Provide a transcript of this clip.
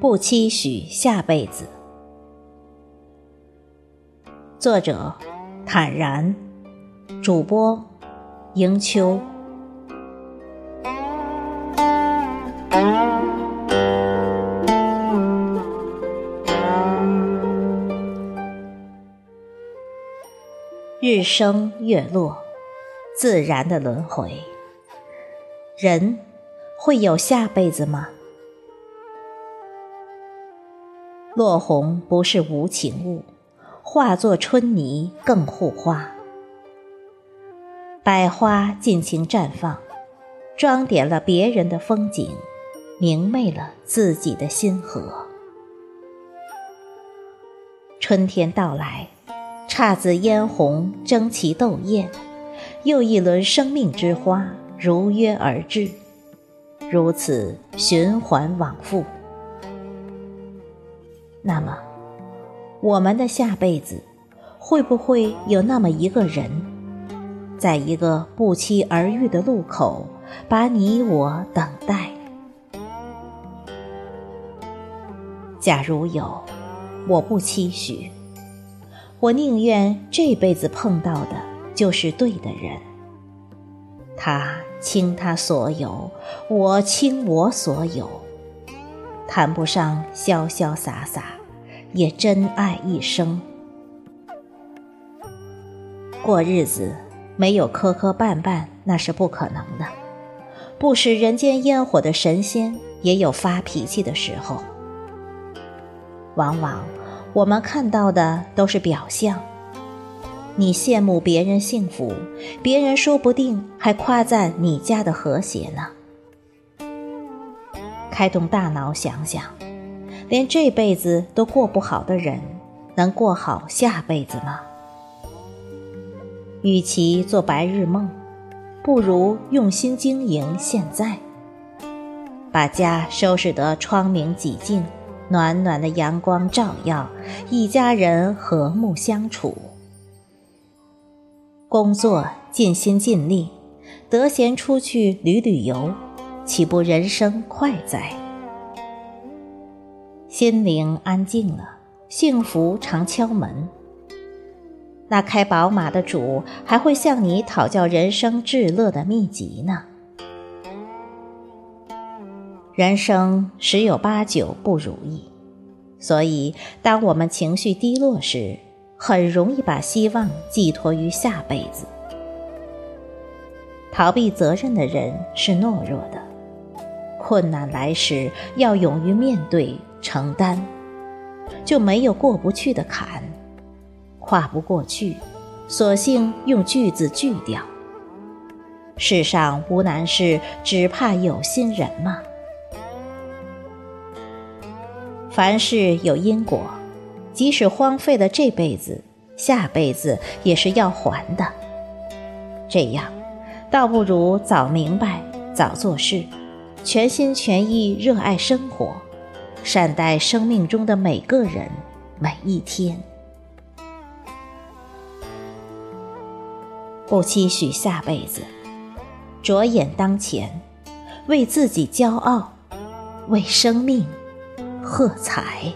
不期许下辈子。作者：坦然，主播：迎秋。日升月落，自然的轮回。人会有下辈子吗？落红不是无情物，化作春泥更护花。百花尽情绽放，装点了别人的风景，明媚了自己的心河。春天到来，姹紫嫣红争奇斗艳，又一轮生命之花如约而至，如此循环往复。那么，我们的下辈子会不会有那么一个人，在一个不期而遇的路口，把你我等待？假如有，我不期许，我宁愿这辈子碰到的就是对的人。他倾他所有，我倾我所有。谈不上潇潇洒洒，也真爱一生。过日子没有磕磕绊绊，那是不可能的。不食人间烟火的神仙，也有发脾气的时候。往往我们看到的都是表象。你羡慕别人幸福，别人说不定还夸赞你家的和谐呢。开动大脑想想，连这辈子都过不好的人，能过好下辈子吗？与其做白日梦，不如用心经营现在。把家收拾得窗明几净，暖暖的阳光照耀，一家人和睦相处。工作尽心尽力，得闲出去旅旅游。岂不人生快哉？心灵安静了，幸福常敲门。那开宝马的主还会向你讨教人生至乐的秘籍呢。人生十有八九不如意，所以当我们情绪低落时，很容易把希望寄托于下辈子。逃避责任的人是懦弱的。困难来时，要勇于面对、承担，就没有过不去的坎。跨不过去，索性用句子句掉。世上无难事，只怕有心人嘛。凡事有因果，即使荒废了这辈子，下辈子也是要还的。这样，倒不如早明白，早做事。全心全意热爱生活，善待生命中的每个人、每一天。不期许下辈子，着眼当前，为自己骄傲，为生命喝彩。